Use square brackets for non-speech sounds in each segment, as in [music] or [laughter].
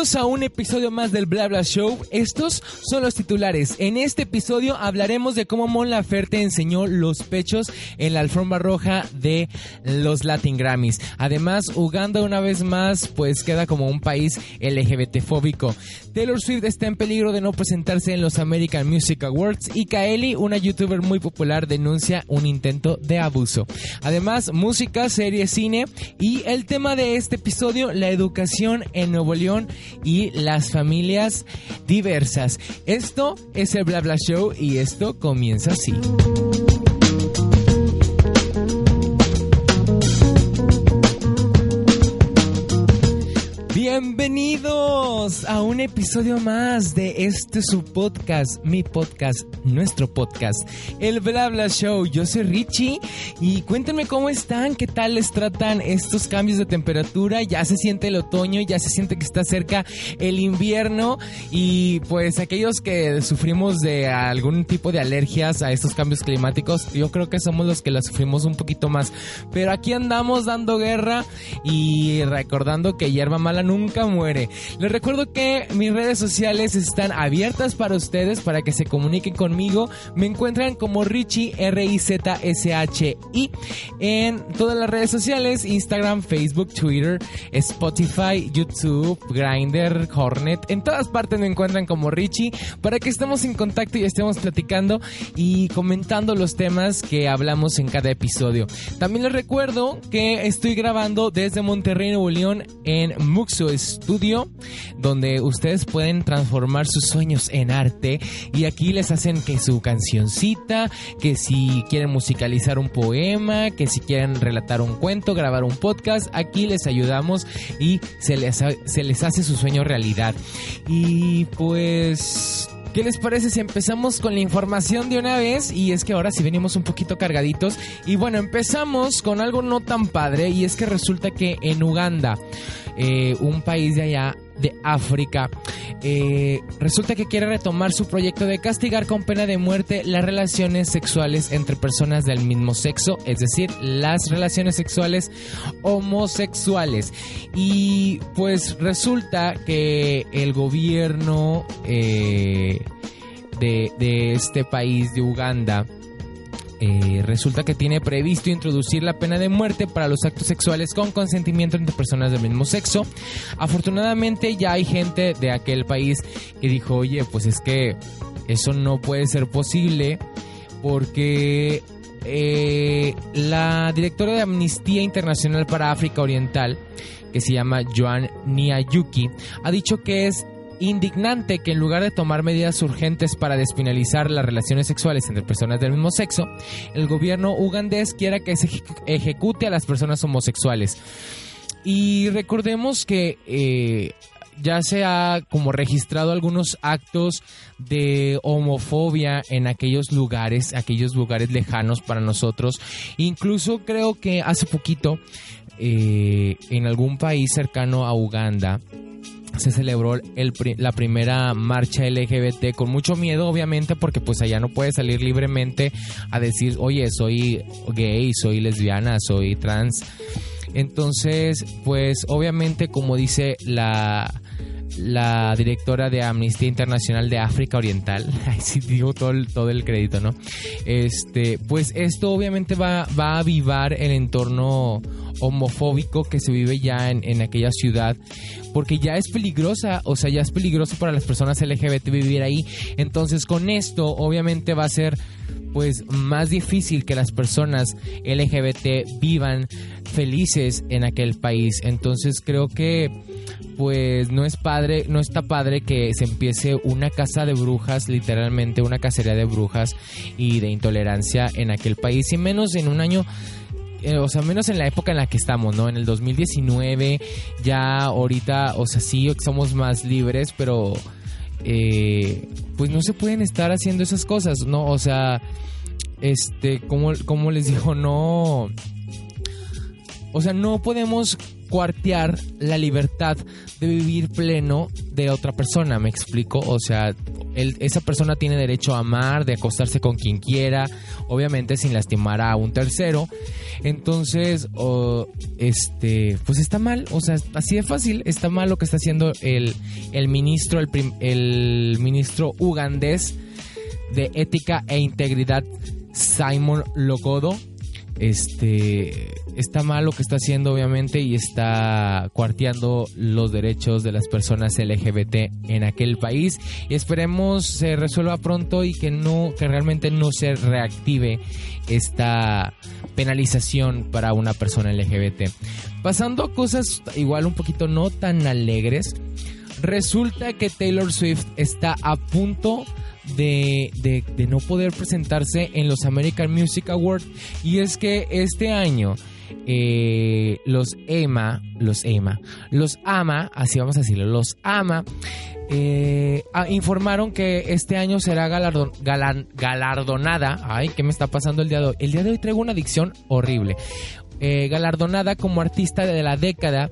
Bienvenidos a un episodio más del Bla Bla Show. Estos son los titulares. En este episodio hablaremos de cómo Mon Laferte enseñó los pechos en la alfombra roja de los Latin Grammys. Además, Uganda una vez más pues queda como un país LGBT fóbico. Taylor Swift está en peligro de no presentarse en los American Music Awards y Kaeli, una youtuber muy popular, denuncia un intento de abuso. Además, música, serie, cine y el tema de este episodio, la educación en Nuevo León y las familias diversas. Esto es el Bla Bla Show y esto comienza así. Bienvenidos a un episodio más de este su podcast, mi podcast, nuestro podcast, el Bla Bla Show. Yo soy Richie y cuéntenme cómo están, qué tal les tratan estos cambios de temperatura. Ya se siente el otoño, ya se siente que está cerca el invierno y pues aquellos que sufrimos de algún tipo de alergias a estos cambios climáticos, yo creo que somos los que las sufrimos un poquito más. Pero aquí andamos dando guerra y recordando que hierba mala nunca muere. Les recuerdo que mis redes sociales están abiertas para ustedes, para que se comuniquen conmigo. Me encuentran como Richie, R-I-Z-S-H-I, en todas las redes sociales, Instagram, Facebook, Twitter, Spotify, YouTube, Grindr, Hornet. En todas partes me encuentran como Richie, para que estemos en contacto y estemos platicando y comentando los temas que hablamos en cada episodio. También les recuerdo que estoy grabando desde Monterrey, Nuevo León, en Muxo Studio, donde ustedes pueden transformar sus sueños en arte y aquí les hacen que su cancioncita, que si quieren musicalizar un poema, que si quieren relatar un cuento, grabar un podcast, aquí les ayudamos y se les, se les hace su sueño realidad. Y pues... ¿Qué les parece si empezamos con la información de una vez? Y es que ahora sí venimos un poquito cargaditos. Y bueno, empezamos con algo no tan padre. Y es que resulta que en Uganda, eh, un país de allá de África. Eh, resulta que quiere retomar su proyecto de castigar con pena de muerte las relaciones sexuales entre personas del mismo sexo, es decir, las relaciones sexuales homosexuales. Y pues resulta que el gobierno eh, de, de este país, de Uganda, eh, resulta que tiene previsto introducir la pena de muerte para los actos sexuales con consentimiento entre personas del mismo sexo. Afortunadamente ya hay gente de aquel país que dijo, oye, pues es que eso no puede ser posible porque eh, la directora de Amnistía Internacional para África Oriental, que se llama Joan Niyayuki, ha dicho que es indignante que en lugar de tomar medidas urgentes para despenalizar las relaciones sexuales entre personas del mismo sexo, el gobierno ugandés quiera que se ejecute a las personas homosexuales. Y recordemos que eh, ya se ha como registrado algunos actos de homofobia en aquellos lugares, aquellos lugares lejanos para nosotros. Incluso creo que hace poquito eh, en algún país cercano a Uganda se celebró el, la primera marcha LGBT con mucho miedo obviamente porque pues allá no puede salir libremente a decir oye soy gay soy lesbiana soy trans entonces pues obviamente como dice la la directora de Amnistía Internacional de África Oriental, [laughs] sí digo todo el, todo el crédito, ¿no? Este, pues esto obviamente va, va a avivar el entorno homofóbico que se vive ya en, en, aquella ciudad, porque ya es peligrosa, o sea, ya es peligroso para las personas LGBT vivir ahí. Entonces, con esto, obviamente va a ser pues más difícil que las personas LGBT vivan felices en aquel país. Entonces, creo que pues no es padre, no está padre que se empiece una casa de brujas, literalmente una cacería de brujas y de intolerancia en aquel país y menos en un año eh, o sea, menos en la época en la que estamos, ¿no? En el 2019, ya ahorita, o sea, sí somos más libres, pero eh, pues no se pueden estar haciendo esas cosas, ¿no? O sea, este, como, como les digo, no... O sea, no podemos cuartear la libertad de vivir pleno de otra persona, me explico. O sea, esa persona tiene derecho a amar, de acostarse con quien quiera, obviamente sin lastimar a un tercero. Entonces, este, pues está mal, o sea, así de fácil, está mal lo que está haciendo el, el ministro, el, ministro ugandés de ética e integridad, Simon Logodo este está mal lo que está haciendo obviamente y está cuarteando los derechos de las personas LGBT en aquel país y esperemos se resuelva pronto y que no que realmente no se reactive esta penalización para una persona LGBT. Pasando a cosas igual un poquito no tan alegres, resulta que Taylor Swift está a punto de, de, no poder presentarse en los American Music Awards. Y es que este año eh, los EMA, los EMA, los AMA, así vamos a decirlo, los AMA, eh, informaron que este año será galardon, galardonada. Ay, ¿qué me está pasando el día de hoy? El día de hoy traigo una adicción horrible. Eh, galardonada como artista de la década,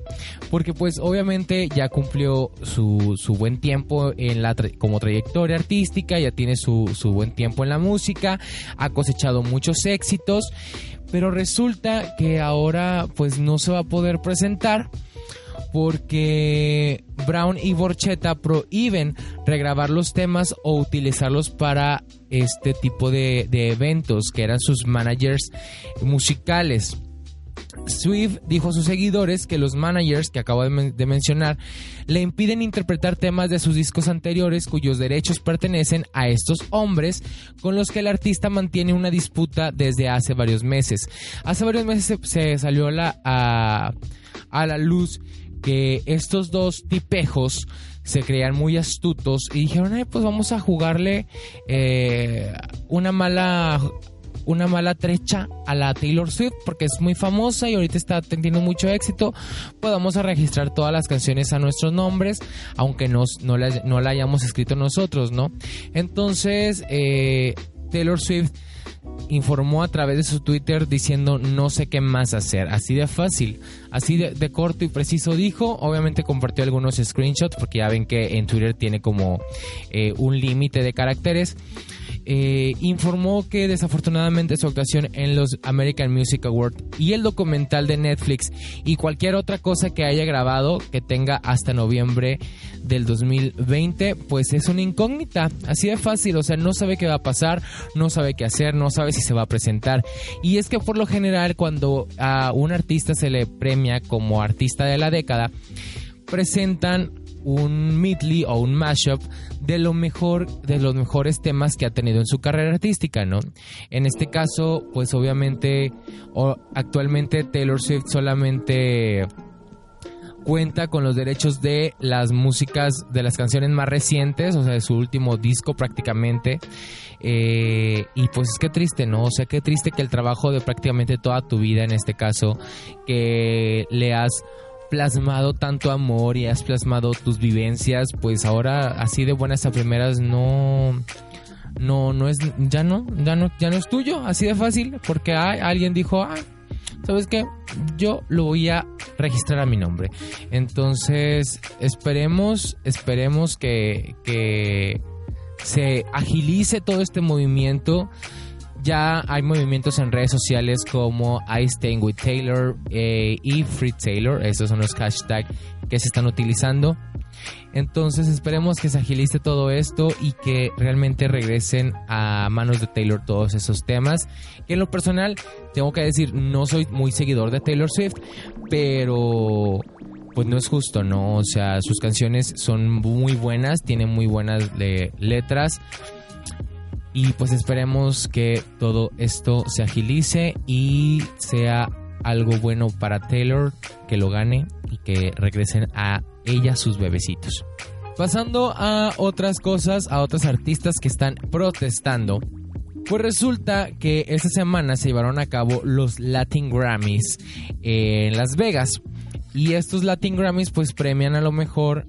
porque pues obviamente ya cumplió su, buen tiempo en la como trayectoria artística, ya tiene su buen tiempo en la música, ha cosechado muchos éxitos, pero resulta que ahora pues no se va a poder presentar porque Brown y Borchetta prohíben regrabar los temas o utilizarlos para este tipo de, de eventos que eran sus managers musicales. Swift dijo a sus seguidores que los managers que acabo de, mencionar le impiden interpretar temas de sus discos anteriores cuyos derechos pertenecen a estos hombres con los que el artista mantiene una disputa desde hace varios meses. Hace varios meses se, salió a, la luz que estos dos tipejos se creían muy astutos y dijeron, Ay, pues vamos a jugarle eh, una mala una mala trecha a la Taylor Swift porque es muy famosa y ahorita está teniendo mucho éxito, podamos a registrar todas las canciones a nuestros nombres, aunque no, la, no la hayamos escrito nosotros, ¿no? Entonces, eh, Taylor Swift informó a través de su Twitter diciendo no sé qué más hacer. Así de fácil, así de, corto y preciso dijo. Obviamente compartió algunos screenshots porque ya ven que en Twitter tiene como eh, un límite de caracteres. Eh, informó que desafortunadamente su actuación en los American Music Awards y el documental de Netflix y cualquier otra cosa que haya grabado que tenga hasta noviembre del 2020, pues es una incógnita, así de fácil, o sea, no sabe qué va a pasar, no sabe qué hacer, no sabe si se va a presentar. Y es que por lo general cuando a un artista se le premia como artista de la década, presentan un medley o un mashup de lo mejor de los mejores temas que ha tenido en su carrera artística, ¿no? En este caso, pues obviamente o, actualmente Taylor Swift solamente cuenta con los derechos de las músicas de las canciones más recientes, o sea, de su último disco prácticamente. Eh, y pues es que triste, ¿no? O sea, qué triste que el trabajo de prácticamente toda tu vida, en este caso, que le has plasmado tanto amor y has plasmado tus vivencias, pues ahora así de buenas a primeras no no no es ya no, ya no ya no es tuyo, así de fácil, porque alguien dijo, "Ah, ¿sabes qué? Yo lo voy a registrar a mi nombre." Entonces, esperemos, esperemos que que se agilice todo este movimiento ya hay movimientos en redes sociales como I Staying with Taylor eh, y Free Taylor. Esos son los hashtags que se están utilizando. Entonces esperemos que se agilice todo esto y que realmente regresen a manos de Taylor todos esos temas. Que en lo personal, tengo que decir, no soy muy seguidor de Taylor Swift, pero pues no es justo, ¿no? O sea, sus canciones son muy buenas, tienen muy buenas letras y pues esperemos que todo esto se agilice y sea algo bueno para Taylor, que lo gane y que regresen a ella sus bebecitos. Pasando a otras cosas, a otros artistas que están protestando. Pues resulta que esta semana se llevaron a cabo los Latin Grammys en Las Vegas. Y estos Latin Grammys pues premian a lo mejor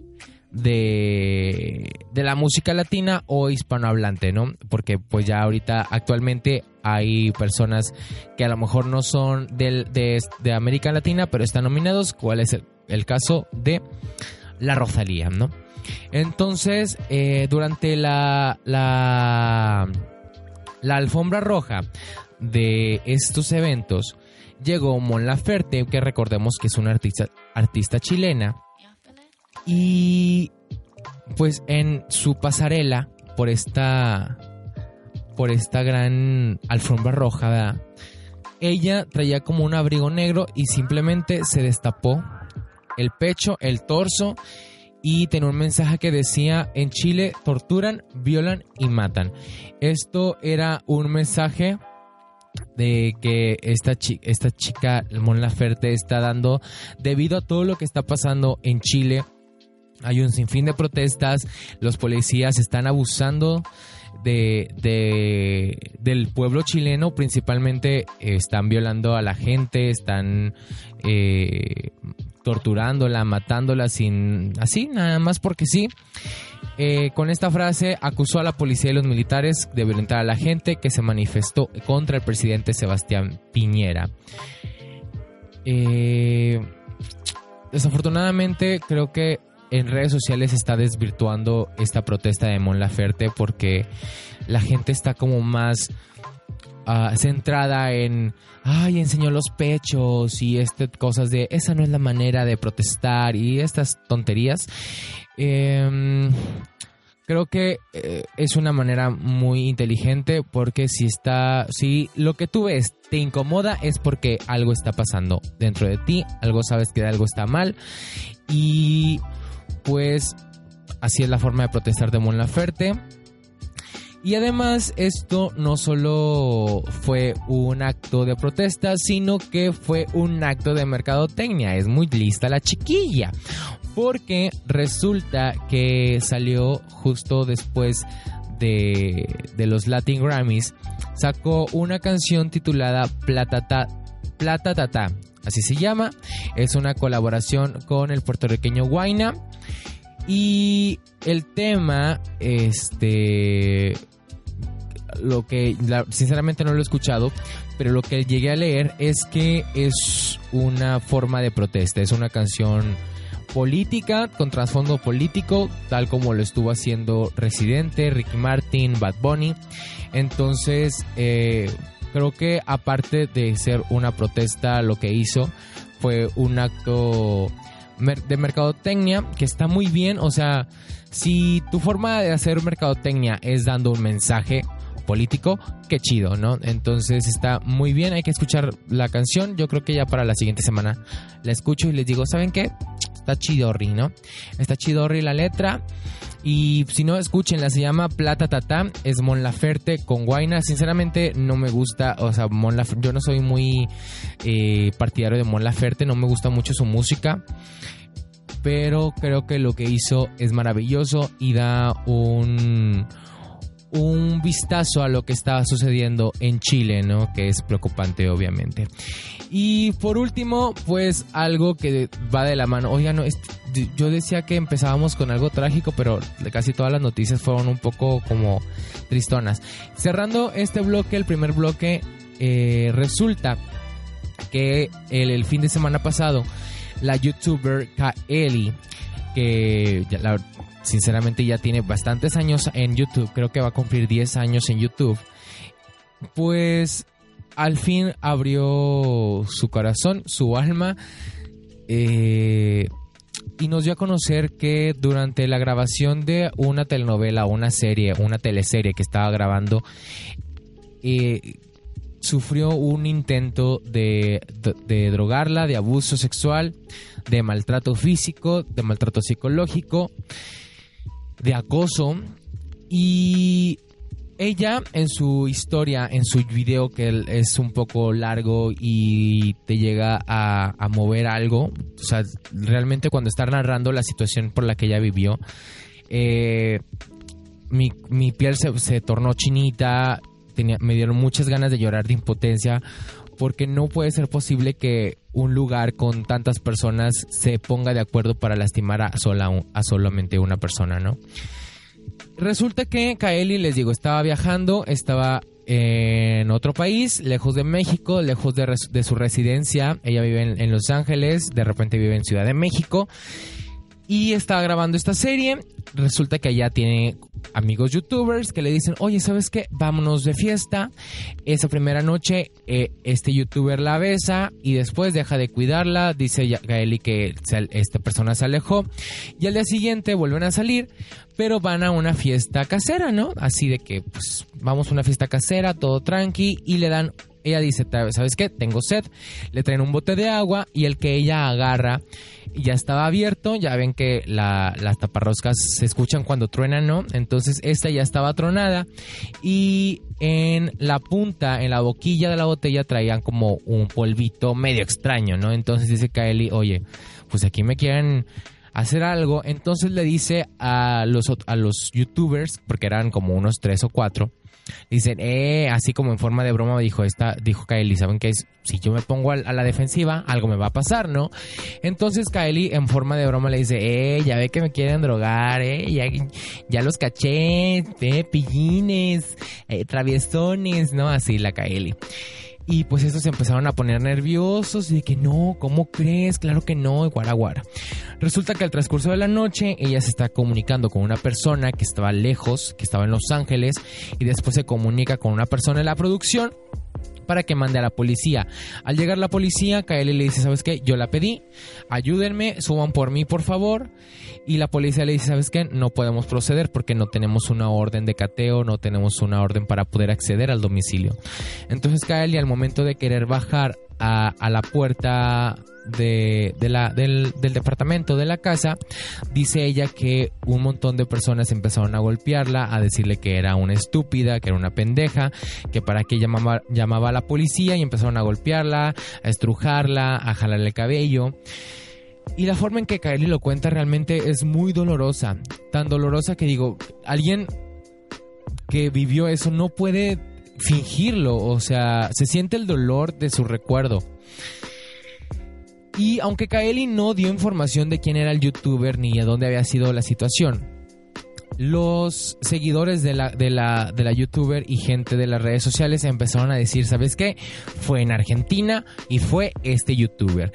de, de la música latina o hispanohablante, ¿no? Porque pues ya ahorita actualmente hay personas que a lo mejor no son del, de, América Latina, pero están nominados, ¿cuál es el, caso de La Rosalía, ¿no? Entonces, eh, durante la, la, la alfombra roja de estos eventos, llegó Mon Laferte, que recordemos que es una artista, artista chilena, y pues en su pasarela por esta por esta gran alfombra roja, ella traía como un abrigo negro y simplemente se destapó el pecho, el torso y tenía un mensaje que decía en Chile torturan, violan y matan. Esto era un mensaje de que esta, chica, esta chica, Mon Laferte, está dando debido a todo lo que está pasando en Chile. Hay un sinfín de protestas, los policías están abusando de, del pueblo chileno, principalmente están violando a la gente, están eh, torturándola, matándola sin así, nada más porque sí. Eh, con esta frase acusó a la policía y los militares de violentar a la gente que se manifestó contra el presidente Sebastián Piñera. Eh, desafortunadamente creo que en redes sociales está desvirtuando esta protesta de Mon Laferte porque la gente está como más ah, centrada en ay enseñó los pechos y este cosas de esa no es la manera de protestar y estas tonterías Em, creo que eh, es una manera muy inteligente porque si está, si lo que tú ves te incomoda es porque algo está pasando dentro de ti, algo sabes que algo está mal y pues así es la forma de protestar de Mon Laferte. Y además esto no solo fue un acto de protesta, sino que fue un acto de mercadotecnia. Es muy lista la chiquilla porque resulta que salió justo después de, los Latin Grammys, sacó una canción titulada Platata, Plata Tata, así se llama, es una colaboración con el puertorriqueño Guaina y el tema, este, lo que sinceramente no lo he escuchado, pero lo que llegué a leer es que es una forma de protesta, es una canción política, con trasfondo político, tal como lo estuvo haciendo Residente, Ricky Martin, Bad Bunny. Entonces, eh, creo que aparte de ser una protesta, lo que hizo fue un acto de mercadotecnia que está muy bien. O sea, si tu forma de hacer mercadotecnia es dando un mensaje político, qué chido, ¿no? Entonces está muy bien, hay que escuchar la canción. Yo creo que ya para la siguiente semana la escucho y les digo, ¿saben qué? Está chidorri, ¿no? Está chidorri la letra. Y si no, escúchenla, se llama Plata Tata, es Mon Laferte con Guaina. Sinceramente no me gusta, o sea, Mon Laferte, yo no soy muy eh, partidario de Mon Laferte, no me gusta mucho su música. Pero creo que lo que hizo es maravilloso y da un, un vistazo a lo que estaba sucediendo en Chile, ¿no? Que es preocupante, obviamente. Y por último, pues algo que va de la mano. Oigan, no, yo decía que empezábamos con algo trágico, pero casi todas las noticias fueron un poco como tristonas. Cerrando este bloque, el primer bloque, eh, resulta que el, el, fin de semana pasado, la youtuber Kaeli, que la, sinceramente ya tiene bastantes años en YouTube, creo que va a cumplir 10 años en YouTube, pues al fin abrió su corazón, su alma, eh, y nos dio a conocer que durante la grabación de una telenovela, una serie, una teleserie que estaba grabando, eh, sufrió un intento de, de, drogarla, de abuso sexual, de maltrato físico, de maltrato psicológico de acoso y ella en su historia, en su video que es un poco largo y te llega a, mover algo, o sea, realmente cuando está narrando la situación por la que ella vivió, eh, mi, piel se, se tornó chinita, tenía, me dieron muchas ganas de llorar de impotencia porque no puede ser posible que un lugar con tantas personas se ponga de acuerdo para lastimar a, sola, a solamente una persona, ¿no? Resulta que Kaeli, les digo, estaba viajando, estaba en otro país, lejos de México, lejos de, su residencia. Ella vive en, Los Ángeles, de repente vive en Ciudad de México. Y estaba grabando esta serie. Resulta que ella tiene amigos youtubers que le dicen, oye, ¿sabes qué? Vámonos de fiesta. Esa primera noche eh, este youtuber la besa y después deja de cuidarla. Dice Gaeli que esta persona se alejó. Y al día siguiente vuelven a salir, pero van a una fiesta casera, ¿no? Así de que, pues, vamos a una fiesta casera, todo tranqui, y le dan ella dice, ¿sabes qué? Tengo sed. Le traen un bote de agua y el que ella agarra ya estaba abierto. Ya ven que las taparroscas se escuchan cuando truenan, ¿no? Entonces esta ya estaba tronada y en la punta, en la boquilla de la botella traían como un polvito medio extraño, ¿no? Entonces dice Kaeli, oye, pues aquí me quieren hacer algo. Entonces le dice a los, a los youtubers, porque eran como unos tres o cuatro, Dicen, eh, así como en forma de broma dijo esta, dijo Kaeli, ¿saben qué? Si yo me pongo a, la defensiva, algo me va a pasar, ¿no? Entonces Kaeli en forma de broma le dice, eh, ya ve que me quieren drogar, eh, ya, los caché, eh, pillines, eh, traviesones, ¿no? Así la Kaeli. Y pues estos se empezaron a poner nerviosos y de que no, ¿cómo crees? Claro que no, guaraguara. Resulta que al transcurso de la noche ella se está comunicando con una persona que estaba lejos, que estaba en Los Ángeles, y después se comunica con una persona en la producción para que mande a la policía. Al llegar la policía, Kaeli le dice, ¿sabes qué? Yo la pedí, ayúdenme, suban por mí, por favor. Y la policía le dice, ¿sabes qué? No podemos proceder porque no tenemos una orden de cateo, no tenemos una orden para poder acceder al domicilio. Entonces Kaeli al momento de querer bajar a, la puerta de, la, del, departamento de la casa, dice ella que un montón de personas empezaron a golpearla, a decirle que era una estúpida, que era una pendeja, que para qué llamaba, llamaba a la policía y empezaron a golpearla, a estrujarla, a jalarle el cabello. Y la forma en que Kylie lo cuenta realmente es muy dolorosa. Tan dolorosa que digo, alguien que vivió eso no puede fingirlo, o sea, se siente el dolor de su recuerdo. Y aunque Kaeli no dio información de quién era el youtuber ni a dónde había sido la situación, los seguidores de la, de la, de la youtuber y gente de las redes sociales empezaron a decir, ¿sabes qué? Fue en Argentina y fue este youtuber.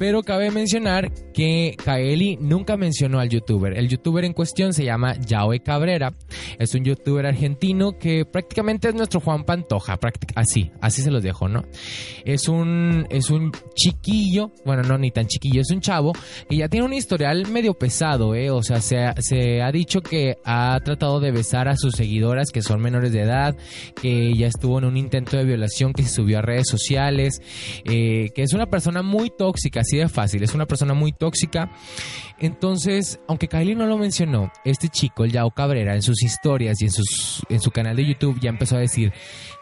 Pero cabe mencionar que Kaeli nunca mencionó al youtuber. El youtuber en cuestión se llama Yaoe Cabrera. Es un youtuber argentino que prácticamente es nuestro Juan Pantoja. Así, así se los dejo, ¿no? Es un, es un chiquillo, bueno, no ni tan chiquillo, es un chavo que ya tiene un historial medio pesado, ¿eh? O sea, se, se ha dicho que ha tratado de besar a sus seguidoras que son menores de edad, que ya estuvo en un intento de violación que se subió a redes sociales, eh, que es una persona muy tóxica, así de fácil, es una persona muy tóxica. Entonces, aunque Kylie no lo mencionó, este chico, el Yao Cabrera, en sus historias y en, sus, en su canal de YouTube ya empezó a decir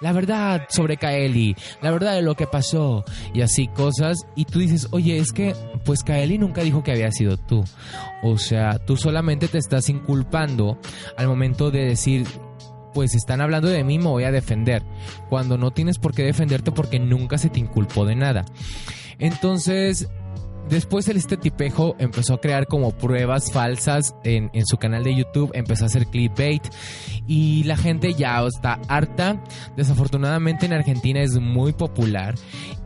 la verdad sobre Kaeli, la verdad de lo que pasó y así cosas. Y tú dices, oye, es que pues Kaeli nunca dijo que había sido tú. O sea, tú solamente te estás inculpando al momento de decir, pues están hablando de mí, me voy a defender. Cuando no tienes por qué defenderte porque nunca se te inculpó de nada. Entonces, Después este tipejo empezó a crear como pruebas falsas en, su canal de YouTube, empezó a hacer clickbait y la gente ya está harta. Desafortunadamente en Argentina es muy popular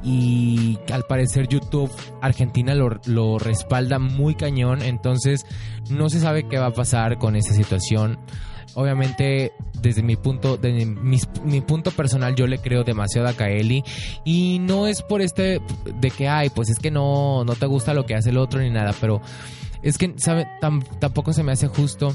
y al parecer YouTube Argentina lo, lo respalda muy cañón, entonces no se sabe qué va a pasar con esa situación obviamente desde mi punto de mi, punto personal yo le creo demasiado a Kaeli. Y no es por este de que ay pues es que no no te gusta lo que hace el otro ni nada pero es que sabe tampoco se me hace justo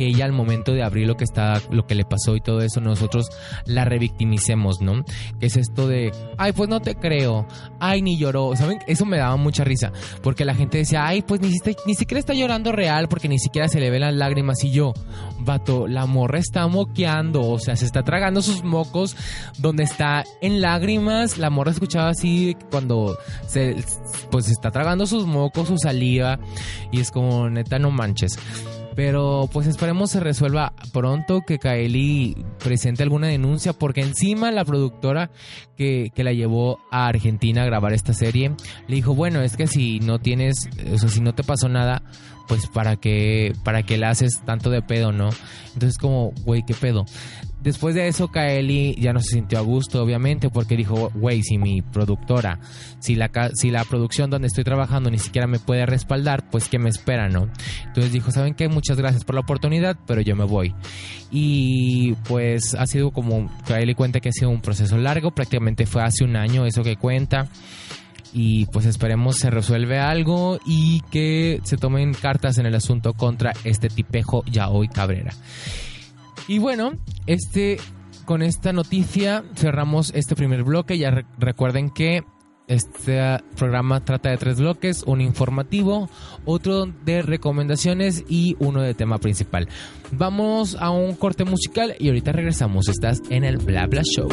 que ella al momento de abrir lo que está, lo que le pasó y todo eso, nosotros la revictimicemos, ¿no? Que es esto de, ay, pues no te creo, ay, ni lloró, ¿saben? Eso me daba mucha risa, porque la gente decía, ay, pues ni, ni siquiera está llorando real, porque ni siquiera se le ven las lágrimas, y yo, vato, la morra está moqueando, o sea, se está tragando sus mocos, donde está en lágrimas, la morra escuchaba así cuando se, pues está tragando sus mocos, su saliva, y es como, neta, no manches. Pero pues esperemos se resuelva pronto que Kaeli presente alguna denuncia porque encima la productora que, la llevó a Argentina a grabar esta serie le dijo, bueno, es que si no tienes, o sea, si no te pasó nada, pues para qué, para qué le haces tanto de pedo, ¿no? Entonces como, güey, ¿qué pedo? Después de eso, Kaeli ya no se sintió a gusto, obviamente, porque dijo, güey, si mi productora, si la, si la producción donde estoy trabajando ni siquiera me puede respaldar, pues ¿qué me espera, no? Entonces dijo, ¿saben qué? Muchas gracias por la oportunidad, pero yo me voy. Y pues ha sido como, Kaeli cuenta que ha sido un proceso largo, prácticamente fue hace un año eso que cuenta y pues esperemos se resuelve algo y que se tomen cartas en el asunto contra este tipejo ya hoy Cabrera. Y bueno, este con esta noticia cerramos este primer bloque. Ya recuerden que este programa trata de tres bloques, un informativo, otro de recomendaciones y uno de tema principal. Vamos a un corte musical y ahorita regresamos. Estás en el Blabla Show.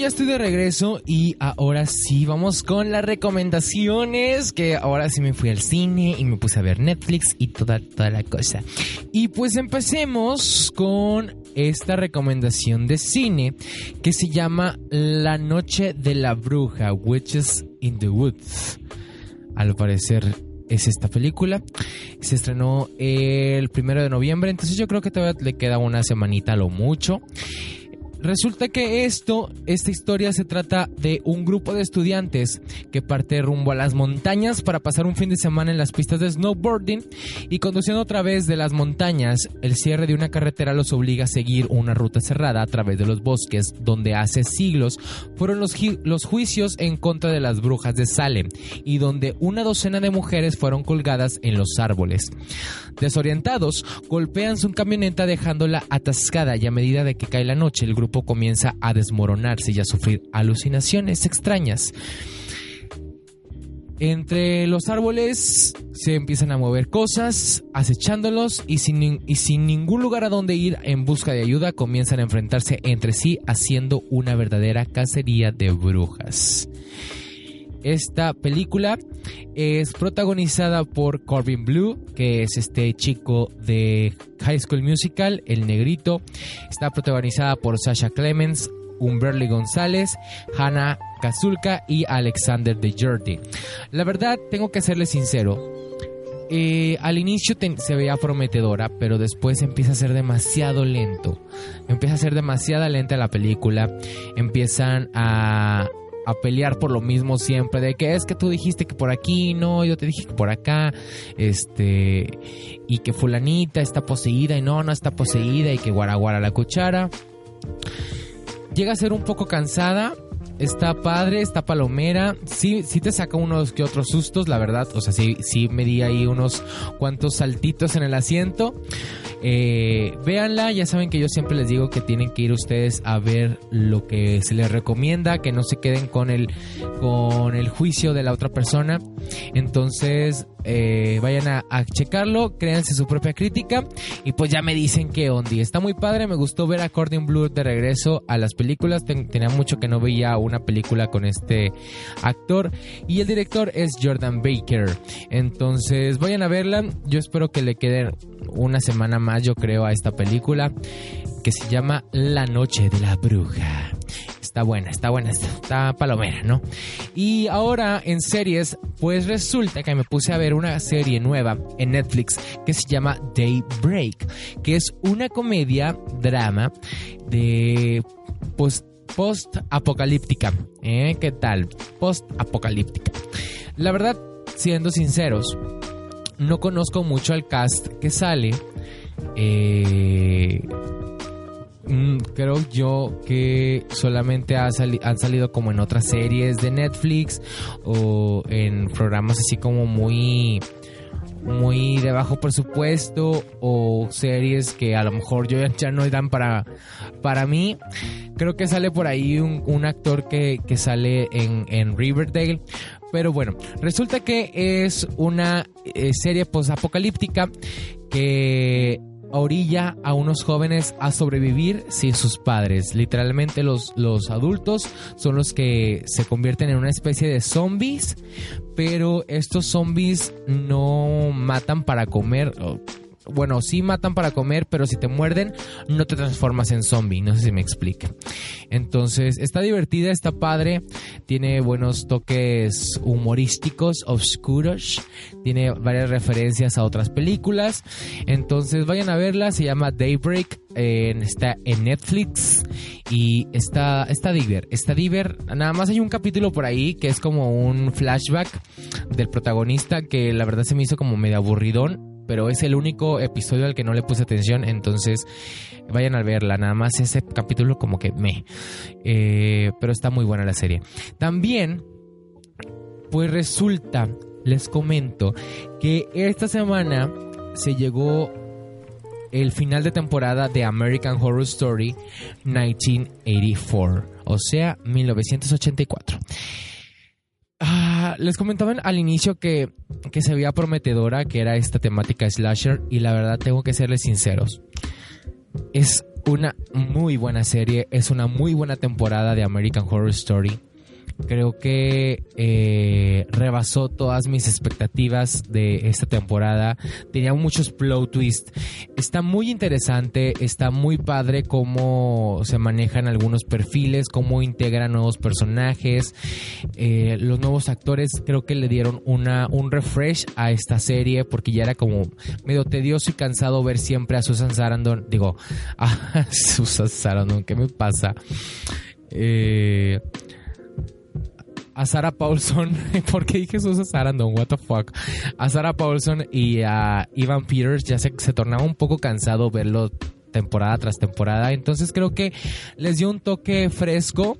Ya estoy de regreso y ahora sí, vamos con las recomendaciones, que ahora sí me fui al cine y me puse a ver Netflix y toda, toda la cosa. Y pues empecemos con esta recomendación de cine que se llama La Noche de la Bruja, Witches in the Woods. Al parecer es esta película. Se estrenó el primero de noviembre, entonces yo creo que todavía le queda una semanita lo mucho. Resulta que esto, esta historia se trata de un grupo de estudiantes que parte rumbo a las montañas para pasar un fin de semana en las pistas de snowboarding y conduciendo a través de las montañas, el cierre de una carretera los obliga a seguir una ruta cerrada a través de los bosques donde hace siglos fueron los, los juicios en contra de las brujas de Salem y donde una docena de mujeres fueron colgadas en los árboles. Desorientados, golpean su camioneta dejándola atascada y a medida de que cae la noche el grupo comienza a desmoronarse y a sufrir alucinaciones extrañas. Entre los árboles se empiezan a mover cosas, acechándolos y sin, y sin, ningún lugar a donde ir en busca de ayuda comienzan a enfrentarse entre sí haciendo una verdadera cacería de brujas. Esta película es protagonizada por Corbin Blue, que es este chico de High School Musical, el negrito. Está protagonizada por Sasha Clemens, Umberly González, Hannah Kazulka y Alexander de Jordi. La verdad, tengo que serle sincero. Eh, al inicio se veía prometedora, pero después empieza a ser demasiado lento. Empieza a ser demasiado lenta la película. Empiezan a, a pelear por lo mismo siempre, de que es que tú dijiste que por aquí, no, yo te dije que por acá, este, y que fulanita está poseída y no, no está poseída y que guaraguara la cuchara. Llega a ser un poco cansada, está padre, está palomera. Sí, sí te saca unos que otros sustos, la verdad. O sea, sí, sí me di ahí unos cuantos saltitos en el asiento. Eh, véanla, ya saben que yo siempre les digo que tienen que ir ustedes a ver lo que se les recomienda, que no se queden con el, con el juicio de la otra persona. Entonces, eh, vayan a, checarlo, créanse su propia crítica y pues ya me dicen que Ondi. Está muy padre, me gustó ver a Accordion Blue de regreso a las películas. tenía mucho que no veía una película con este actor y el director es Jordan Baker. Entonces vayan a verla, yo espero que le quede una semana más yo creo a esta película que se llama La Noche de la Bruja. Está buena, está buena, está, palomera, ¿no? Y ahora en series, pues resulta que me puse a ver una serie nueva en Netflix que se llama Daybreak, que es una comedia drama de pues, post-apocalíptica. ¿Eh? ¿Qué tal? Post-apocalíptica. La verdad, siendo sinceros, no conozco mucho al cast que sale. Eh, Mm, creo yo que solamente han salido como en otras series de Netflix o en programas así como muy muy de bajo presupuesto o series que a lo mejor yo ya no dan para, para mí. Creo que sale por ahí un, actor que, sale en, en, Riverdale. Pero bueno, resulta que es una eh, serie post-apocalíptica que orilla a unos jóvenes a sobrevivir sin sus padres. Literalmente los, los adultos son los que se convierten en una especie de zombies, pero estos zombies no matan para comer bueno, sí matan para comer, pero si te muerden, no te transformas en zombie. No sé si me explique. Entonces, está divertida, está padre. Tiene buenos toques humorísticos, oscuros. Tiene varias referencias a otras películas. Entonces, vayan a verla. Se llama Daybreak. está en Netflix. Y está, está diver. Está diver. Nada más hay un capítulo por ahí que es como un flashback del protagonista que la verdad se me hizo como medio aburridón pero es el único episodio al que no le puse atención, entonces vayan a verla, nada más ese capítulo como que me... Eh, pero está muy buena la serie. También, pues resulta, les comento, que esta semana se llegó el final de temporada de American Horror Story 1984, o sea, 1984. Ah, les comentaban al inicio que, que se veía prometedora, que era esta temática slasher, y la verdad tengo que serles sinceros. Es una muy buena serie, es una muy buena temporada de American Horror Story creo que eh, rebasó todas mis expectativas de esta temporada. Tenía muchos plot twists. Está muy interesante, está muy padre cómo se manejan algunos perfiles, cómo integran nuevos personajes. Eh, los nuevos actores creo que le dieron una, un refresh a esta serie porque ya era como medio tedioso y cansado ver siempre a Susan Sarandon. Digo, [laughs] a Susan Sarandon, ¿qué me pasa? Eh, a Sarah Paulson, [laughs] ¿por qué dije Susan Sarandon? What the fuck. A Sarah Paulson y a Ivan Peters ya se, se tornaba un poco cansado verlo temporada tras temporada. Entonces creo que les dio un toque fresco.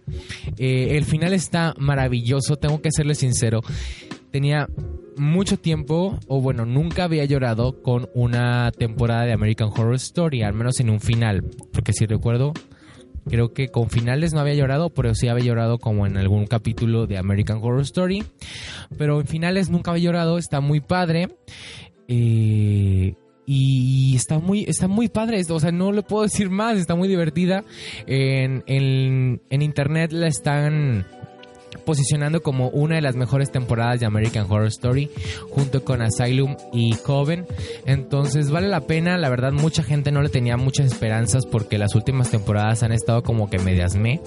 Eh, el final está maravilloso, tengo que serles sincero. Tenía mucho tiempo, o bueno, nunca había llorado con una temporada de American Horror Story, al menos en un final. Porque si recuerdo, Creo que con finales no había llorado, pero sí había llorado como en algún capítulo de American Horror Story. Pero en finales nunca había llorado, está muy padre. Eh, y está muy, está muy padre, o sea, no le puedo decir más, está muy divertida. En, en internet la están posicionando como una de las mejores temporadas de American Horror Story junto con Asylum y Coven. Entonces vale la pena, la verdad mucha gente no le tenía muchas esperanzas porque las últimas temporadas han estado como que medias me.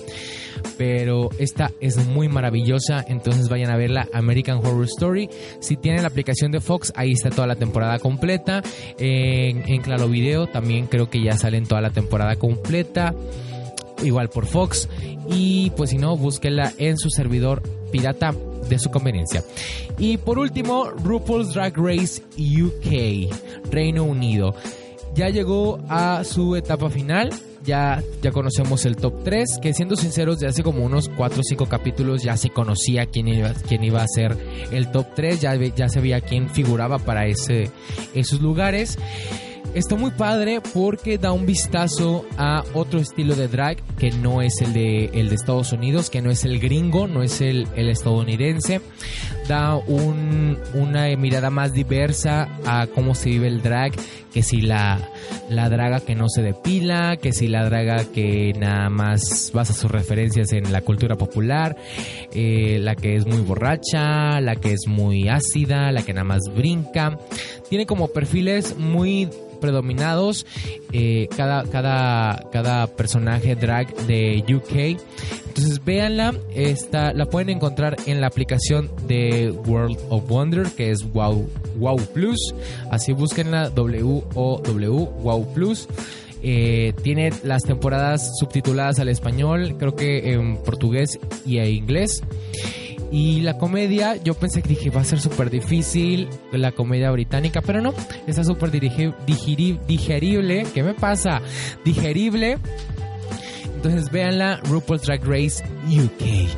Pero esta es muy maravillosa, entonces vayan a verla American Horror Story. Si tienen la aplicación de Fox, ahí está toda la temporada completa. En, en Claro Video también creo que ya salen toda la temporada completa igual por Fox. Y pues si no, búsquela en su servidor pirata de su conveniencia. Y por último, RuPaul's Drag Race UK, Reino Unido. Ya llegó a su etapa final. Ya, ya conocemos el top 3, que siendo sinceros, de hace como unos 4 o 5 capítulos ya se conocía quién iba, quién iba a ser el top 3, ya, ya se quién figuraba para ese, esos lugares. Está muy padre porque da un vistazo a otro estilo de drag que no es el de, el de Estados Unidos, que no es el gringo, no es el, estadounidense. Da una mirada más diversa a cómo se vive el drag, que si la, la draga que no se depila, que si la draga que nada más basa sus referencias en la cultura popular, eh, la que es muy borracha, la que es muy ácida, la que nada más brinca. Tiene como perfiles muy predominados. Eh, cada, cada, cada personaje drag de UK. Entonces véanla, esta, la pueden encontrar en la aplicación de World of Wonder, que es Wow, wow Plus. Así búsquenla, W-O-W, Wow Plus. Eh, tiene las temporadas subtituladas al español, creo que en portugués y en inglés. Y la comedia, yo pensé que dije, va a ser súper difícil la comedia británica, pero no, está súper digerible. ¿Qué me pasa? Digerible. Entonces véanla, RuPaul's Drag Race UK.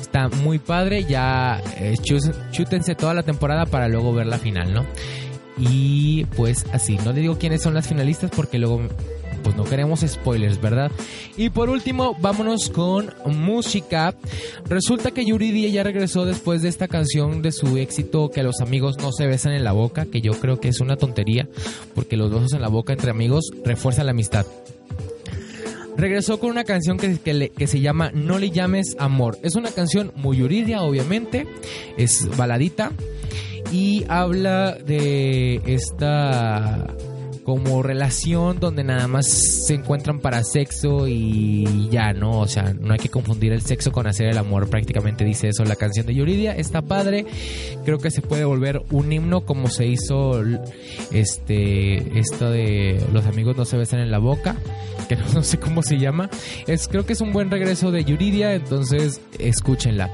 Está muy padre, ya eh, chútense toda la temporada para luego ver la final, ¿no? Y pues así, no le digo quiénes son las finalistas porque luego pues no queremos spoilers, ¿verdad? Y por último, vámonos con música. Resulta que Yuridia ya regresó después de esta canción de su éxito que los amigos no se besan en la boca, que yo creo que es una tontería, porque los besos en la boca entre amigos refuerzan la amistad. Regresó con una canción que, que, se llama No le llames amor. Es una canción muy Yuridia, obviamente. Es baladita. Y habla de esta como relación donde nada más se encuentran para sexo y ya, ¿no? O sea, no hay que confundir el sexo con hacer el amor, prácticamente dice eso la canción de Yuridia, está padre, creo que se puede volver un himno como se hizo este esto de los amigos no se besan en la boca, [laughs] que no sé cómo se llama, es creo que es un buen regreso de Yuridia, entonces escúchenla.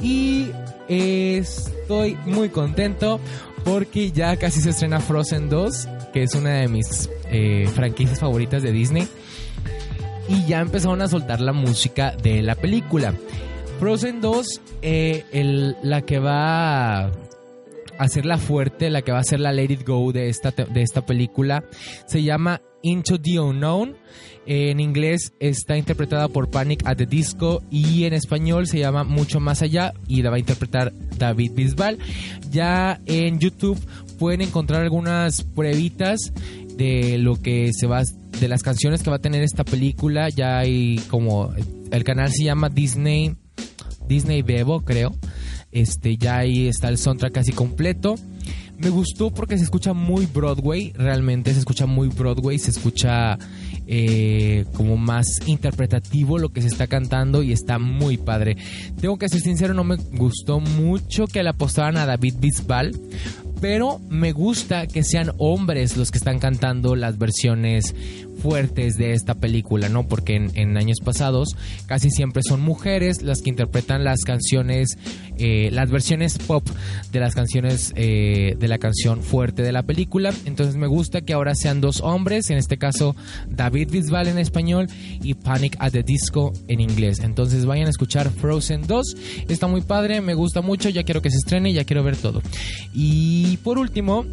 Y estoy muy contento porque ya casi se estrena Frozen 2 que es una de mis eh, franquicias favoritas de Disney. Y ya empezaron a soltar la música de la película. Frozen 2, eh, la que va a hacer la fuerte, la que va a ser la Let It Go de esta, de esta película, se llama Into the Unknown. En inglés está interpretada por Panic at the Disco y en español se llama Mucho Más Allá y la va a interpretar David Bisbal. Ya en YouTube pueden encontrar algunas pruebitas de lo que se va de las canciones que va a tener esta película. Ya hay como el canal se llama Disney Disney Bebo, creo. Este ya ahí está el soundtrack casi completo. Me gustó porque se escucha muy Broadway, realmente se escucha muy Broadway, se escucha eh, como más interpretativo lo que se está cantando y está muy padre. Tengo que ser sincero, no me gustó mucho que le apostaran a David Bisbal pero me gusta que sean hombres los que están cantando las versiones fuertes de esta película, ¿no? Porque en, años pasados casi siempre son mujeres las que interpretan las canciones, eh, las versiones pop de las canciones eh, de la canción fuerte de la película. Entonces me gusta que ahora sean dos hombres, en este caso David Bisbal en español y Panic at the Disco en inglés. Entonces vayan a escuchar Frozen 2, está muy padre, me gusta mucho, ya quiero que se estrene, ya quiero ver todo. Y por último,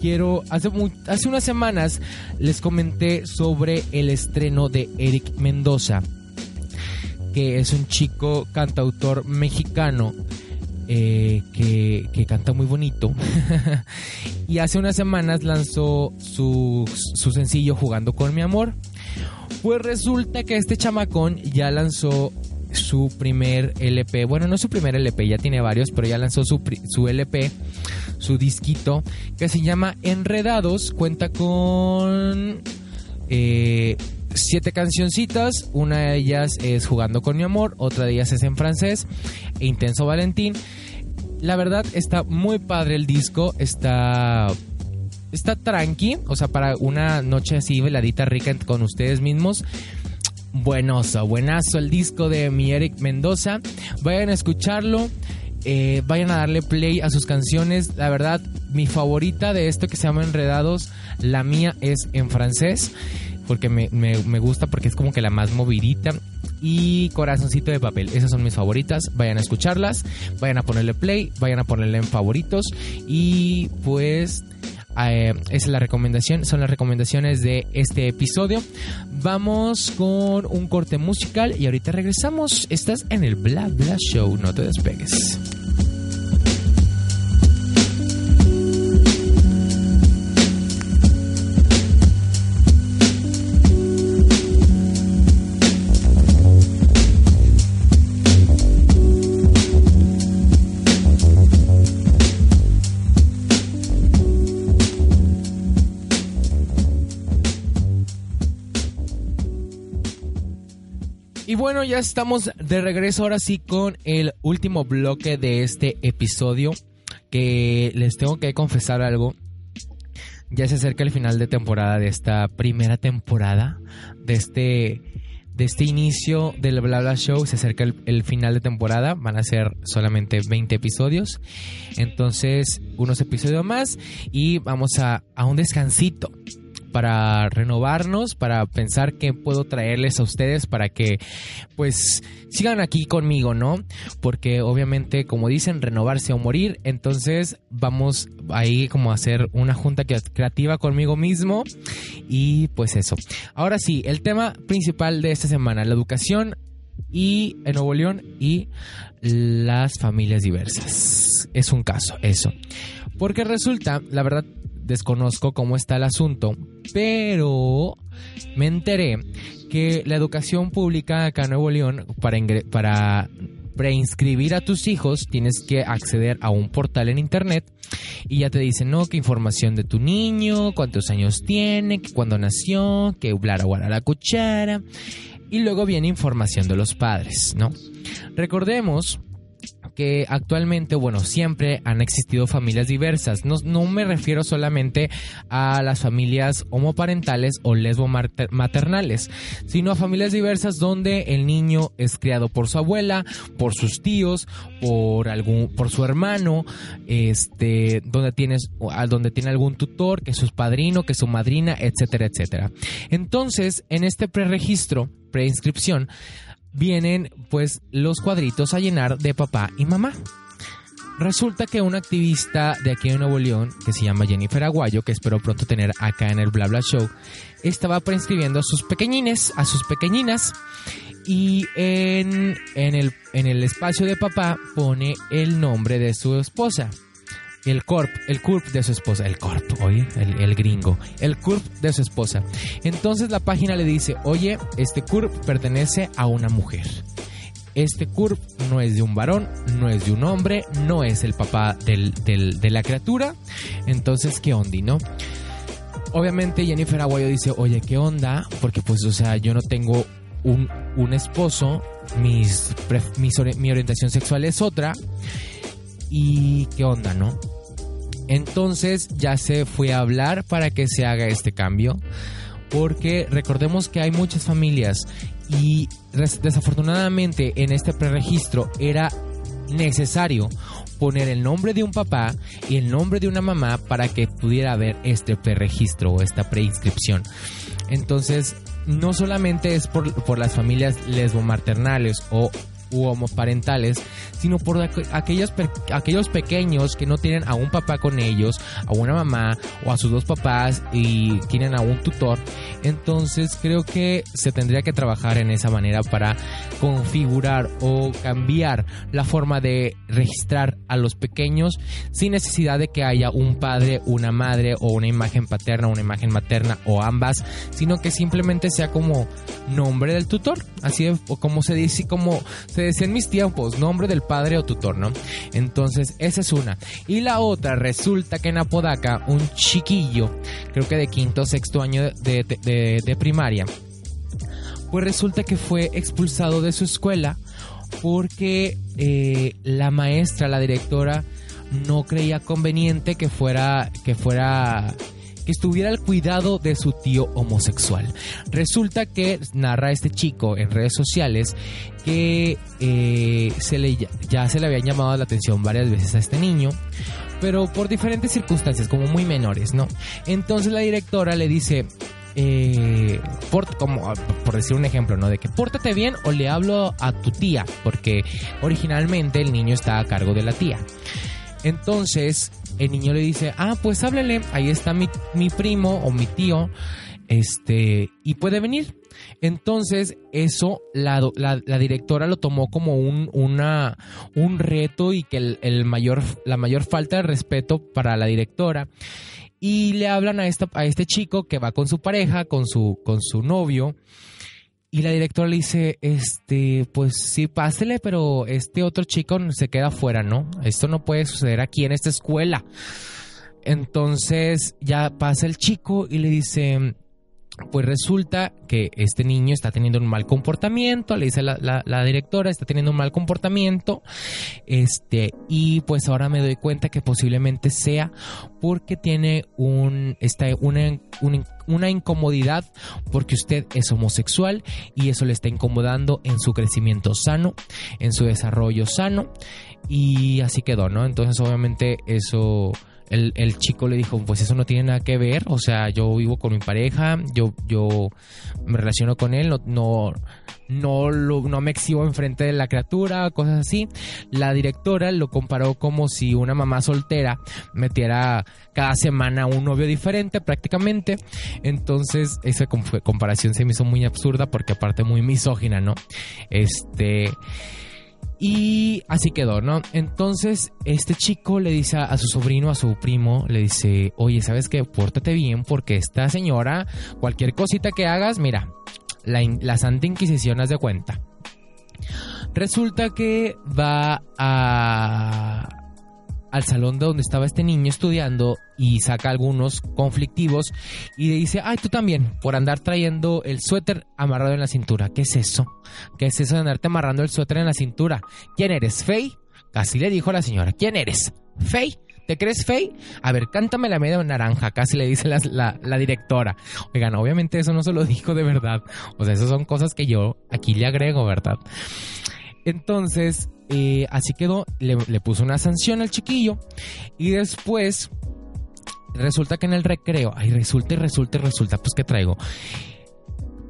quiero. Hace, hace unas semanas les comenté sobre el estreno de Eric Mendoza, que es un chico cantautor mexicano. Eh, que, que, canta muy bonito. [laughs] y hace unas semanas lanzó su, su sencillo Jugando con mi amor. Pues resulta que este chamacón ya lanzó su primer LP. Bueno, no su primer LP, ya tiene varios, pero ya lanzó su, su LP su disquito que se llama Enredados. Cuenta con eh, siete cancioncitas. Una de ellas es Jugando con mi amor, otra de ellas es en francés, e Intenso Valentín. La verdad está muy padre el disco, está está tranqui, o sea, para una noche así veladita rica con ustedes mismos. Buenoso, buenazo el disco de mi Eric Mendoza. Vayan a escucharlo. Eh, vayan a darle play a sus canciones. La verdad, mi favorita de esto que se llama Enredados, la mía es en francés, porque me, gusta porque es como que la más movidita. Y Corazoncito de Papel, esas son mis favoritas. Vayan a escucharlas, vayan a ponerle play, vayan a ponerle en favoritos. Y pues eh, es la recomendación, son las recomendaciones de este episodio. Vamos con un corte musical y ahorita regresamos. Estás en el Bla Bla Show, no te despegues. Bueno, ya estamos de regreso ahora sí con el último bloque de este episodio. Que les tengo que confesar algo. Ya se acerca el final de temporada de esta primera temporada. De este, de este inicio del Bla Bla Show. Se acerca el, final de temporada. Van a ser solamente 20 episodios. Entonces, unos episodios más. Y vamos a, a un descansito para renovarnos, para pensar qué puedo traerles a ustedes para que pues sigan aquí conmigo, ¿no? Porque obviamente, como dicen, renovarse o morir, entonces vamos ahí como a hacer una junta creativa conmigo mismo y pues eso. Ahora sí, el tema principal de esta semana, la educación y en Nuevo León y las familias diversas. Es un caso, eso. Porque resulta, la verdad, desconozco cómo está el asunto, pero me enteré que la educación pública acá en Nuevo León, para, preinscribir a tus hijos, tienes que acceder a un portal en internet y ya te dicen, no, qué información de tu niño, cuántos años tiene, cuándo nació, que bla, bla, la cuchara. Y luego viene información de los padres, ¿no? Recordemos que actualmente, bueno, siempre han existido familias diversas. No, no, me refiero solamente a las familias homoparentales o lesbo-maternales, sino a familias diversas donde el niño es criado por su abuela, por sus tíos, por algún, por su hermano, este, donde tienes, donde tiene algún tutor, que es su padrino, que es su madrina, etcétera, etcétera. Entonces, en este preregistro, preinscripción, vienen pues los cuadritos a llenar de papá y mamá. Resulta que una activista de aquí en Nuevo León, que se llama Jennifer Aguayo, que espero pronto tener acá en el Bla Bla Show, estaba preinscribiendo a sus pequeñines, a sus pequeñinas, y en, en, el, en el espacio de papá pone el nombre de su esposa el corp, el curp de su esposa, el corp, oye, el, gringo, el curp de su esposa. Entonces la página le dice, oye, este curp pertenece a una mujer. Este curp no es de un varón, no es de un hombre, no es el papá de la criatura. Entonces, ¿qué onda, no? Obviamente Jennifer Aguayo dice, oye, ¿qué onda? Porque pues, o sea, yo no tengo un, esposo, mi orientación sexual es otra. ¿Y qué onda, no? Entonces ya se fue a hablar para que se haga este cambio. Porque recordemos que hay muchas familias y desafortunadamente en este preregistro era necesario poner el nombre de un papá y el nombre de una mamá para que pudiera haber este preregistro o esta preinscripción. Entonces, no solamente es por, por las familias lesbomaternales o u homoparentales, sino por aquellos, aquellos pequeños que no tienen a un papá con ellos, a una mamá o a sus dos papás y tienen a un tutor. Entonces creo que se tendría que trabajar en esa manera para configurar o cambiar la forma de registrar a los pequeños sin necesidad de que haya un padre, una madre o una imagen paterna, una imagen materna o ambas, sino que simplemente sea como nombre del tutor, así o como se dice, como se decía en mis tiempos, nombre del padre o tutor, ¿no? Entonces, esa es una. Y la otra, resulta que en Apodaca, un chiquillo, creo que de quinto o sexto año de, primaria, pues resulta que fue expulsado de su escuela porque eh, la maestra, la directora, no creía conveniente que fuera, que fuera que estuviera al cuidado de su tío homosexual. Resulta que narra este chico en redes sociales que eh, se le, ya se le habían llamado la atención varias veces a este niño pero por diferentes circunstancias, como muy menores, ¿no? Entonces la directora le dice, eh, por, como, por decir un ejemplo, ¿no? De que pórtate bien o le hablo a tu tía, porque originalmente el niño está a cargo de la tía. Entonces, el niño le dice, ah, pues háblele, ahí está mi, primo o mi tío, este, y puede venir. Entonces, eso la, directora lo tomó como un, una, un reto y que el, mayor, la mayor falta de respeto para la directora. Y le hablan a, esta, a este chico que va con su pareja, con su, con su novio. Y la directora le dice, este, pues sí, pásele, pero este otro chico se queda afuera, ¿no? Esto no puede suceder aquí en esta escuela. Entonces ya pasa el chico y le dice, pues resulta que este niño está teniendo un mal comportamiento, le dice la, directora, está teniendo un mal comportamiento, este, y pues ahora me doy cuenta que posiblemente sea porque tiene un, está una, una incomodidad porque usted es homosexual y eso le está incomodando en su crecimiento sano, en su desarrollo sano, y así quedó, ¿no? Entonces obviamente eso el, el, chico le dijo, pues eso no tiene nada que ver, o sea, yo vivo con mi pareja, yo, yo me relaciono con él, no, no, no, lo, no me exhibo enfrente de la criatura, cosas así. La directora lo comparó como si una mamá soltera metiera cada semana un novio diferente prácticamente. Entonces esa comparación se me hizo muy absurda porque aparte muy misógina, ¿no? Este... Y así quedó, ¿no? Entonces, este chico le dice a su sobrino, a su primo, le dice, oye, ¿sabes qué? Pórtate bien porque esta señora, cualquier cosita que hagas, mira, la, Santa Inquisición, haz de cuenta. Resulta que va a, al salón de donde estaba este niño estudiando y saca algunos conflictivos y le dice, ay, tú también, por andar trayendo el suéter amarrado en la cintura. ¿Qué es eso? ¿Qué es eso de andarte amarrando el suéter en la cintura? ¿Quién eres, Fey? Casi le dijo la señora, ¿quién eres? ¿Fey? ¿Te crees fey? A ver, cántame la media naranja, casi le dice la, directora. Oigan, obviamente eso no se lo dijo de verdad. O sea, esas son cosas que yo aquí le agrego, ¿verdad? Entonces, eh, así quedó, le, puso una sanción al chiquillo y después resulta que en el recreo, ay, resulta y resulta y resulta, pues que traigo.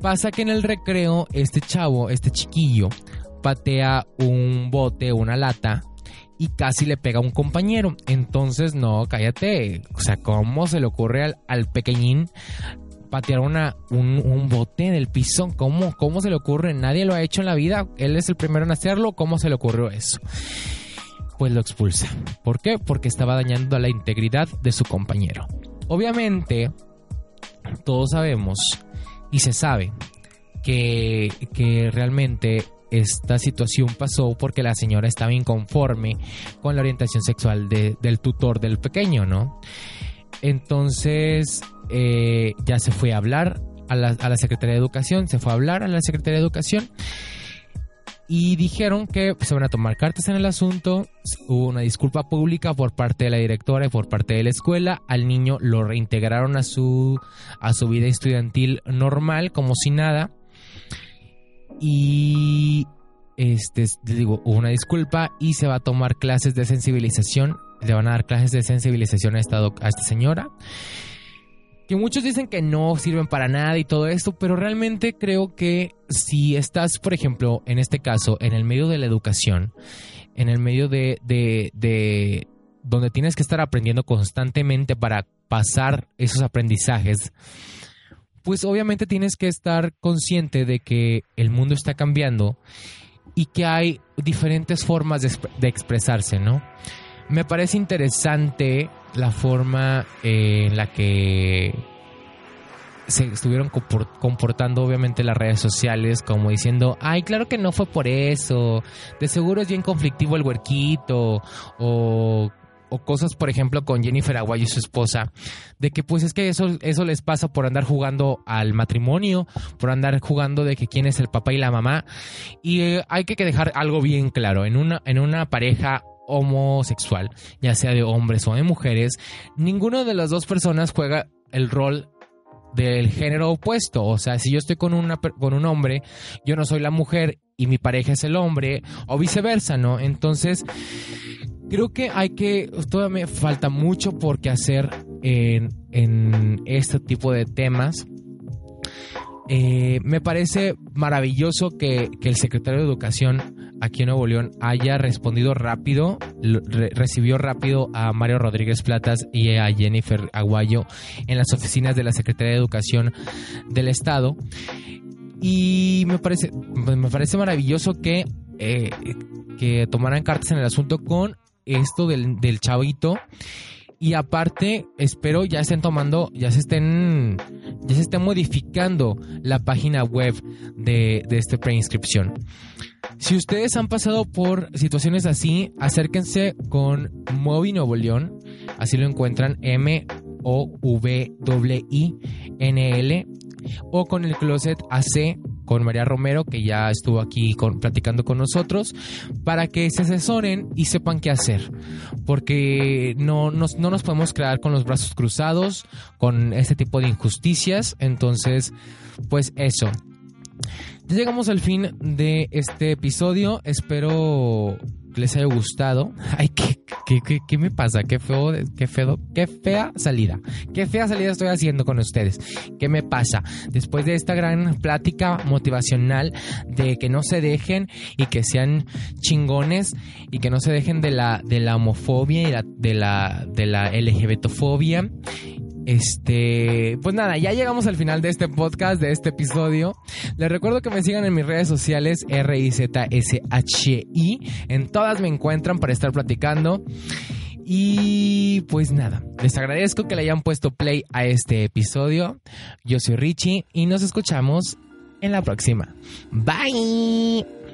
Pasa que en el recreo este chavo, este chiquillo, patea un bote, una lata y casi le pega a un compañero. Entonces, no, cállate. O sea, ¿cómo se le ocurre al, pequeñín patear una, un, bote del piso? ¿Cómo, ¿Cómo se le ocurre? Nadie lo ha hecho en la vida. Él es el primero en hacerlo. ¿Cómo se le ocurrió eso? Pues lo expulsa. ¿Por qué? Porque estaba dañando la integridad de su compañero. Obviamente, todos sabemos y se sabe que, que realmente esta situación pasó porque la señora estaba inconforme con la orientación sexual del tutor del pequeño, ¿no? Entonces eh, ya se fue a hablar a la, a la Secretaría de Educación, se fue a hablar a la Secretaría de Educación y dijeron que se van a tomar cartas en el asunto. Hubo una disculpa pública por parte de la directora y por parte de la escuela. Al niño lo reintegraron a su, a su vida estudiantil normal, como si nada. Y este, digo, una disculpa y se va a tomar clases de sensibilización. Le van a dar clases de sensibilización a esta, a esta señora. Que muchos dicen que no sirven para nada y todo esto, pero realmente creo que si estás, por ejemplo, en este caso, en el medio de la educación, en el medio de, de, de donde tienes que estar aprendiendo constantemente para pasar esos aprendizajes, pues obviamente tienes que estar consciente de que el mundo está cambiando y que hay diferentes formas de, expresarse, ¿no? Me parece interesante la forma eh, en la que se estuvieron comportando obviamente las redes sociales como diciendo, ay, claro que no fue por eso, de seguro es bien conflictivo el huerquito, o o cosas, por ejemplo, con Jennifer Aguayo y su esposa, de que pues es que eso, eso les pasa por andar jugando al matrimonio, por andar jugando de que quién es el papá y la mamá. Y eh, hay que dejar algo bien claro, en una, en una pareja homosexual, ya sea de hombres o de mujeres, ninguno de las dos personas juega el rol del género opuesto. O sea, si yo estoy con, una, con un hombre, yo no soy la mujer y mi pareja es el hombre, o viceversa, ¿no? Entonces, Creo que hay que, todavía me falta mucho por qué hacer en, este tipo de temas. Eh, me parece maravilloso que, el secretario de Educación aquí en Nuevo León haya respondido rápido, recibió rápido a Mario Rodríguez Platas y a Jennifer Aguayo en las oficinas de la Secretaría de Educación del Estado. Y me parece, me parece maravilloso que, eh, que tomaran cartas en el asunto con esto del, del chavito. Y aparte, espero ya estén tomando, ya se estén, ya se estén modificando la página web de, de este preinscripción. Si ustedes han pasado por situaciones así, acérquense con Movi Nuevo León, así lo encuentran M O con el Closet AC con María Romero, que ya estuvo aquí platicando con nosotros, para que se asesoren y sepan qué hacer. Porque no nos, no nos podemos quedar con los brazos cruzados, con este tipo de injusticias. Entonces, pues eso. Llegamos al fin de este episodio. Espero que les haya gustado. [laughs] Ay, ¿qué, qué, qué, me pasa? Qué feo, qué feo, qué fea salida. Qué fea salida estoy haciendo con ustedes. ¿Qué me pasa? Después de esta gran plática motivacional de que no se dejen y que sean chingones y que no se dejen de la, de la homofobia y de la, de la LGBTofobia este, pues nada, ya llegamos al final de este podcast, de este episodio. Les recuerdo que me sigan en mis redes sociales, R-I-Z-S-H-I. En todas me encuentran para estar platicando. Y pues nada, les agradezco que le hayan puesto play a este episodio. Yo soy Richie y nos escuchamos en la próxima. Bye.